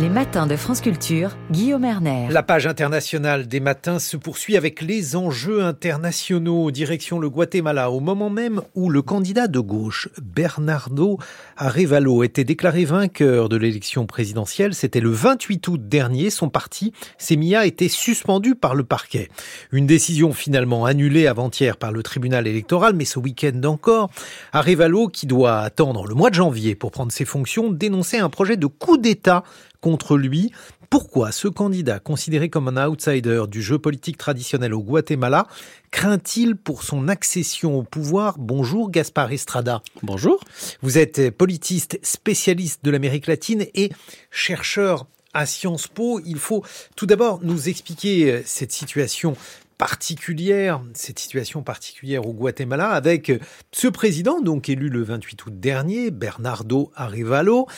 Les matins de France Culture, Guillaume Erner. La page internationale des matins se poursuit avec les enjeux internationaux. Direction le Guatemala, au moment même où le candidat de gauche, Bernardo Arevalo, était déclaré vainqueur de l'élection présidentielle. C'était le 28 août dernier. Son parti, Semilla, était suspendu par le parquet. Une décision finalement annulée avant-hier par le tribunal électoral, mais ce week-end encore, Arevalo, qui doit attendre le mois de janvier pour prendre ses fonctions, dénonçait un projet de coup d'État contre lui. Pourquoi ce candidat, considéré comme un outsider du jeu politique traditionnel au Guatemala, craint-il pour son accession au pouvoir? Bonjour Gaspard Estrada. Bonjour. Vous êtes politiste spécialiste de l'Amérique latine et chercheur à Sciences Po. Il faut tout d'abord nous expliquer euh, cette situation particulière, cette situation particulière au Guatemala avec ce président, donc élu le 28 août dernier, Bernardo Arevalo.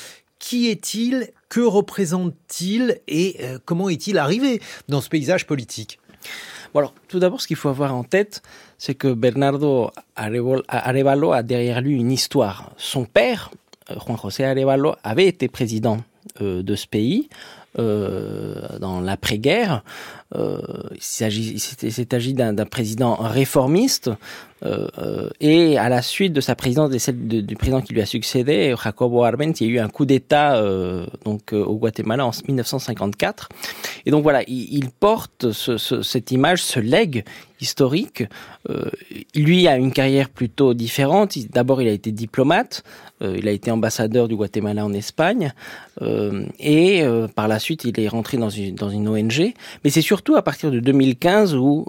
Qui est-il? Que représente-t-il? Et euh, comment est-il arrivé dans ce paysage politique? Tout d'abord, ce qu'il faut avoir en tête, c'est que Bernardo Arevalo a derrière lui une histoire. Son père, euh, Juan José Arevalo, avait été président euh, de ce pays dans l'après-guerre. Euh, il s'est agi d'un président réformiste euh, euh, et à la suite de sa présidence et celle du président qui lui a succédé, Jacobo Arbenz, il y a eu un coup d'État euh, donc au Guatemala en 1954. Et donc voilà, il, porte ce, ce, cette image, ce legs historique. Euh, lui a une carrière plutôt différente. D'abord, il a été diplomate. Euh, il a été ambassadeur du Guatemala en Espagne. Euh, et par la suite, il est rentré dans une, dans une ONG. Mais c'est surtout à partir de 2015 où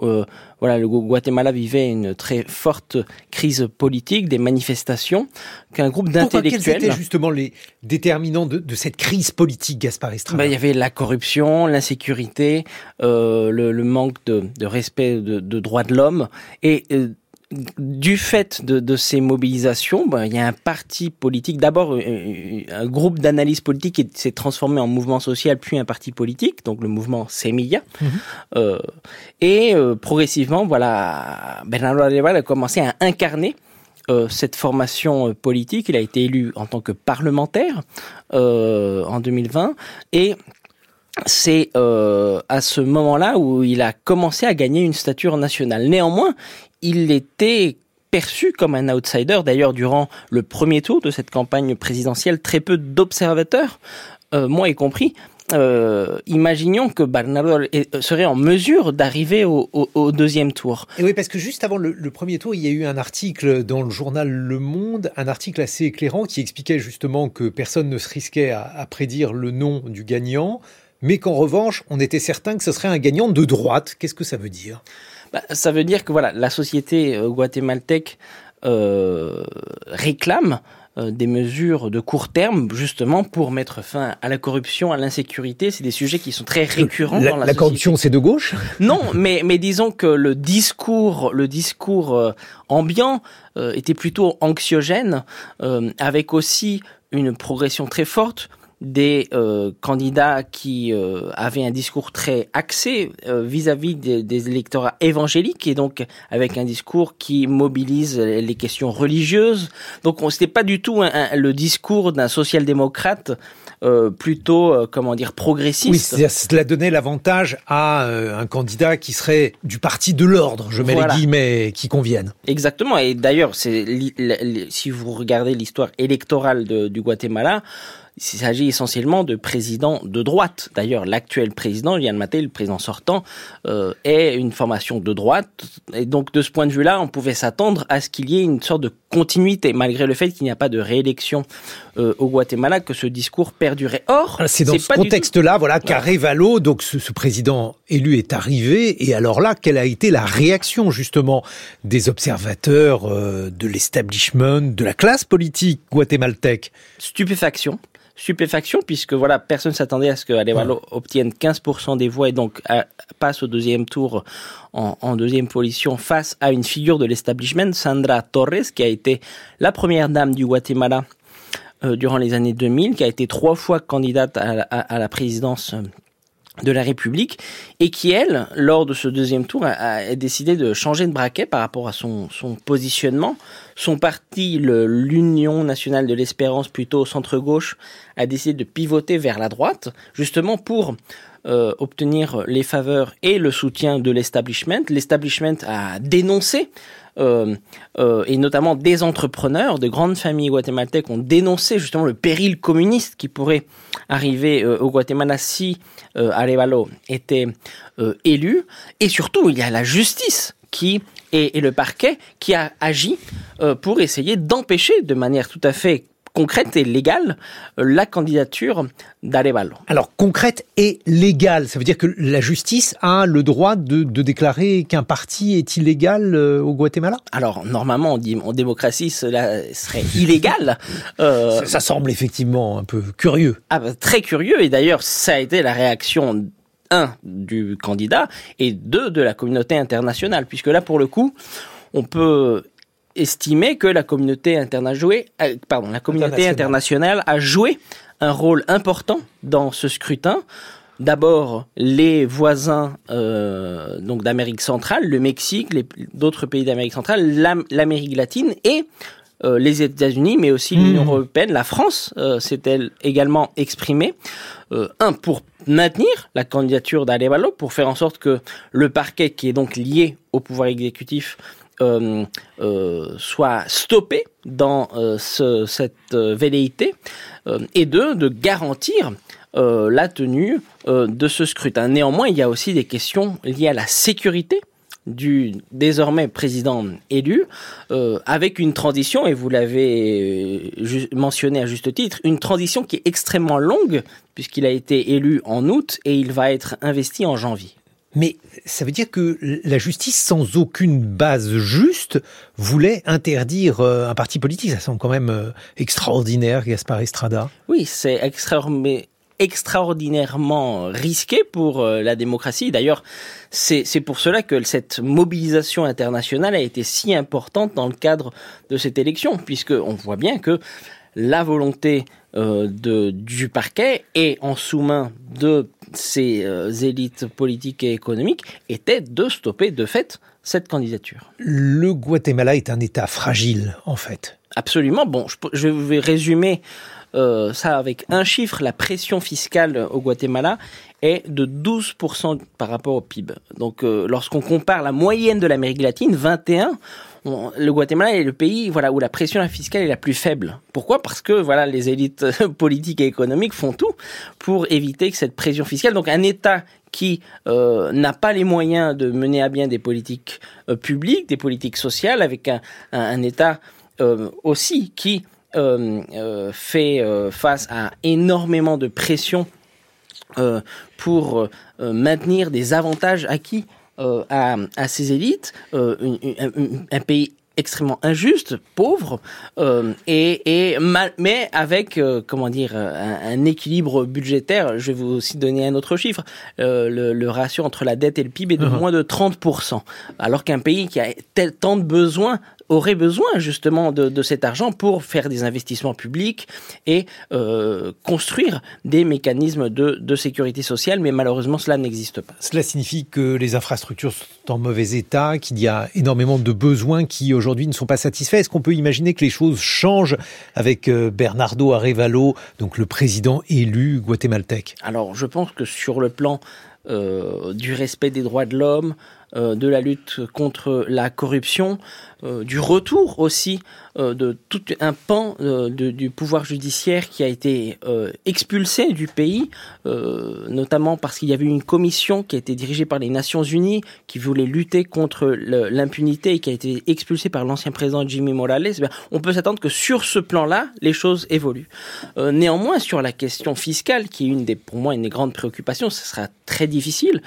voilà, le Guatemala vivait une très forte crise politique, des manifestations, qu'un groupe d'intellectuels... Quels étaient justement les déterminants de, de cette crise politique, Gaspard Estrada ben, Il y avait la corruption, l'insécurité, euh, le, le, manque de, de respect de, de, droits de l'homme, et euh, du fait de, de, ces mobilisations, ben, il y a un parti politique, d'abord un groupe d'analyse politique qui s'est transformé en mouvement social, puis un parti politique, donc le mouvement Semilla. Mm -hmm. euh, et euh, progressivement, voilà, Bernardo Areval a commencé à incarner euh, cette formation euh, politique. Il a été élu en tant que parlementaire euh, en 2020 et c'est euh, à ce moment-là où il a commencé à gagner une stature nationale. Néanmoins, il était perçu comme un outsider. D'ailleurs, durant le premier tour de cette campagne présidentielle, très peu d'observateurs, euh, moi y compris, euh, imaginons que Bernardo serait en mesure d'arriver au, deuxième tour. Oui, parce que juste avant le, premier tour, il y a eu un article dans le journal Le Monde, un article assez éclairant qui expliquait justement que personne ne se risquait à prédire le nom du gagnant, mais qu'en revanche, on était certain que ce serait un gagnant de droite. Qu'est-ce que ça veut dire? Bah, Ça veut dire que voilà, la société euh, guatémaltèque euh, réclame euh, des mesures de court terme justement pour mettre fin à la corruption, à l'insécurité. C'est des sujets qui sont très récurrents la, dans la, la corruption, c'est de gauche? Non, mais mais disons que le discours, le discours euh, ambiant euh, était plutôt anxiogène, avec aussi une progression très forte des euh, candidats qui euh, avaient un discours très axé euh, vis-à-vis des, des, électorats évangéliques et donc avec un discours qui mobilise les questions religieuses. Donc c'était pas du tout un, un, le discours d'un social-démocrate euh, plutôt, euh, comment dire, progressiste. Oui, cela donnait l'avantage à euh, un candidat qui serait du parti de l'ordre, je mets voilà. les guillemets qui conviennent. Exactement. Et d'ailleurs, c'est si vous regardez l'histoire électorale de, du Guatemala, il s'agit essentiellement de présidents de droite. D'ailleurs, l'actuel président, Yann Maté, le président sortant, euh, est une formation de droite. Et donc, de ce point de vue-là, on pouvait s'attendre à ce qu'il y ait une sorte de continuité, malgré le fait qu'il n'y a pas de réélection euh, au Guatemala, que ce discours perdurait. Or, ah, c'est dans ce contexte-là, voilà, qu'Arevalo, donc ce, ce président élu, est arrivé. Et alors là, quelle a été la réaction justement des observateurs, euh, de l'establishment, de la classe politique guatémaltèque? Stupéfaction stupéfaction puisque voilà personne s'attendait à ce que Arevalo ouais. obtienne 15% des voix et donc à, passe au deuxième tour en, en, deuxième position face à une figure de l'establishment Sandra Torres qui a été la première dame du Guatemala euh, durant les années 2000 qui a été trois fois candidate à, à, à la présidence de la République et qui, elle, lors de ce deuxième tour, a, décidé de changer de braquet par rapport à son, son positionnement. Son parti, l'Union nationale de l'espérance, plutôt au centre-gauche, a décidé de pivoter vers la droite, justement pour euh, obtenir les faveurs et le soutien de l'establishment. L'establishment a dénoncé euh, euh, et notamment des entrepreneurs, de grandes familles guatémaltèques ont dénoncé justement le péril communiste qui pourrait arriver au Guatemala si Arevalo était élu. Et surtout, il y a la justice qui et, le parquet qui a agi pour essayer d'empêcher de manière tout à fait concrète et légale euh, la candidature d'Arevalo. Alors concrète et légale, ça veut dire que la justice a le droit de, déclarer qu'un parti est illégal euh, au Guatemala? Alors normalement on dit en démocratie cela serait illégal. Euh, ça, semble effectivement un peu curieux. Ah, bah, très curieux et d'ailleurs ça a été la réaction un du candidat et deux de la communauté internationale puisque là pour le coup on peut estimé que la communauté, internationale, euh, pardon, la communauté internationale a joué un rôle important dans ce scrutin. D'abord, les voisins euh, donc d'Amérique centrale, le Mexique, d'autres pays d'Amérique centrale, l'Amérique latine et euh, les États-Unis, mais aussi l'Union mmh. européenne, la France s'est-elle euh, également exprimée. un, pour maintenir la candidature d'Alevalo, pour faire en sorte que le parquet, qui est donc lié au pouvoir exécutif, euh, euh, soit stoppé dans euh, cette velléité, et de garantir la tenue de ce scrutin. Néanmoins, il y a aussi des questions liées à la sécurité du désormais président élu, avec une transition, et vous l'avez mentionné à juste titre, une transition qui est extrêmement longue, puisqu'il a été élu en août et il va être investi en janvier. Mais ça veut dire que la justice, sans aucune base juste, voulait interdire euh, un parti politique. Ça semble quand même euh, extraordinaire, Gaspard Estrada. Oui, c'est extraordinairement risqué pour euh, la démocratie. D'ailleurs, c'est pour cela que cette mobilisation internationale a été si importante dans le cadre de cette élection, puisqu'on voit bien que la volonté de, du parquet est en sous-main de ces euh, élites politiques et économiques était de stopper de fait cette candidature. Le Guatemala est un État fragile, en fait. Absolument. Bon, je, vais résumer euh, ça avec un chiffre. La pression fiscale au Guatemala est de 12% par rapport au PIB. Donc, euh, lorsqu'on compare la moyenne de l'Amérique latine, 21, le Guatemala est le pays où la pression fiscale est la plus faible. Pourquoi? Parce que voilà les élites politiques et économiques font tout pour éviter que cette pression fiscale. Donc un État qui euh, n'a pas les moyens de mener à bien des politiques euh, publiques, des politiques sociales, avec un, État euh, aussi qui fait face à énormément de pression pour maintenir des avantages acquis à, à, ces élites, euh, un, pays extrêmement injuste, pauvre, euh, et, et mal, mais avec comment dire un, équilibre budgétaire. Je vais vous aussi donner un autre chiffre. Le, le, ratio entre la dette et le PIB est de uh-huh. moins de 30%, alors qu'un pays qui a tel, tant de besoins aurait besoin justement de, cet argent pour faire des investissements publics et euh, construire des mécanismes de, sécurité sociale, mais malheureusement cela n'existe pas. Cela signifie que les infrastructures sont en mauvais état, qu'il y a énormément de besoins qui aujourd'hui ne sont pas satisfaits. Est-ce qu'on peut imaginer que les choses changent avec euh, Bernardo Arevalo, donc le président élu guatémaltèque? Alors je pense que sur le plan euh, du respect des droits de l'homme, euh, de la lutte contre la corruption, euh, du retour aussi euh, de tout un pan du pouvoir judiciaire qui a été expulsé du pays, notamment parce qu'il y avait une commission qui a été dirigée par les Nations Unies qui voulait lutter contre l'impunité et qui a été expulsée par l'ancien président Jimmy Morales. Eh on peut s'attendre que sur ce plan-là, les choses évoluent. néanmoins, sur la question fiscale, qui est une des, pour moi, une des grandes préoccupations, ce sera très difficile.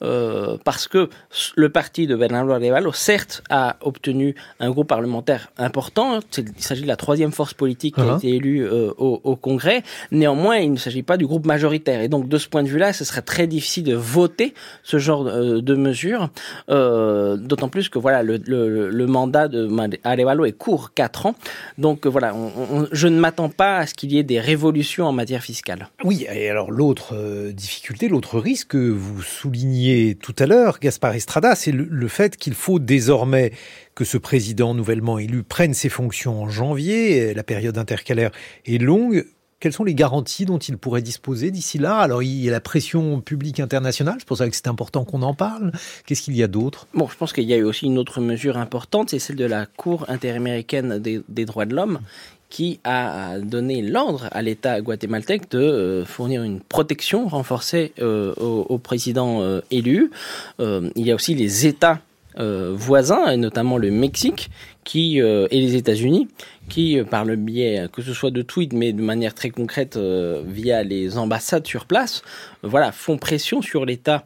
parce que le parti de Bernardo Arevalo, certes, a obtenu un groupe parlementaire important. Il s'agit de la troisième force politique qui a uh-huh. été élue euh, au, au, Congrès. Néanmoins, il ne s'agit pas du groupe majoritaire. Et donc, de ce point de vue-là, ce serait très difficile de voter ce genre euh, de mesures. Euh, D'autant plus que voilà, le, le, le mandat de Arevalo est court, 4 ans. Donc voilà, on, je ne m'attends pas à ce qu'il y ait des révolutions en matière fiscale. Oui, et alors l'autre difficulté, l'autre risque que vous soulignez tout à l'heure, Gaspard Estrada, c'est le, fait qu'il faut désormais que ce président nouvellement élu prenne ses fonctions en janvier. La période intercalaire est longue. Quelles sont les garanties dont il pourrait disposer d'ici là? Alors, il y a la pression publique internationale, c'est pour ça que c'est important qu'on en parle. Qu'est-ce qu'il y a d'autre? Bon, je pense qu'il y a eu aussi une autre mesure importante, c'est celle de la Cour interaméricaine des, droits de l'homme, qui a donné l'ordre à l'État guatémaltèque de euh, fournir une protection renforcée euh, au, président euh, élu. il y a aussi les États voisins, et notamment le Mexique, qui et les États-Unis, qui, par le biais, que ce soit de tweets, mais de manière très concrète via les ambassades sur place, voilà, font pression sur l'État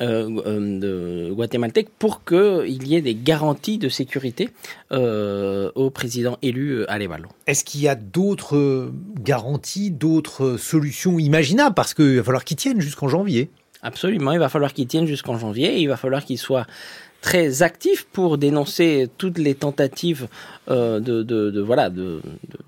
euh, euh, de guatémaltèque pour qu'il y ait des garanties de sécurité euh, au président élu à Arevalo. Est-ce qu'il y a d'autres garanties, d'autres solutions imaginables? Parce qu'il va falloir qu'ils tiennent jusqu'en janvier. Absolument, il va falloir qu'ils tiennent jusqu'en janvier et il va falloir qu'ils soient très actif pour dénoncer toutes les tentatives euh, de, de, de, voilà de,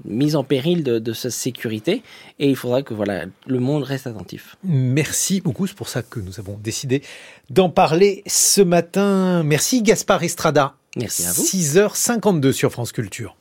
mise en péril de, de, sa sécurité et il faudra que voilà le monde reste attentif. Merci beaucoup, c'est pour ça que nous avons décidé d'en parler ce matin. Merci Gaspard Estrada. Merci à vous. 6h52 sur France Culture.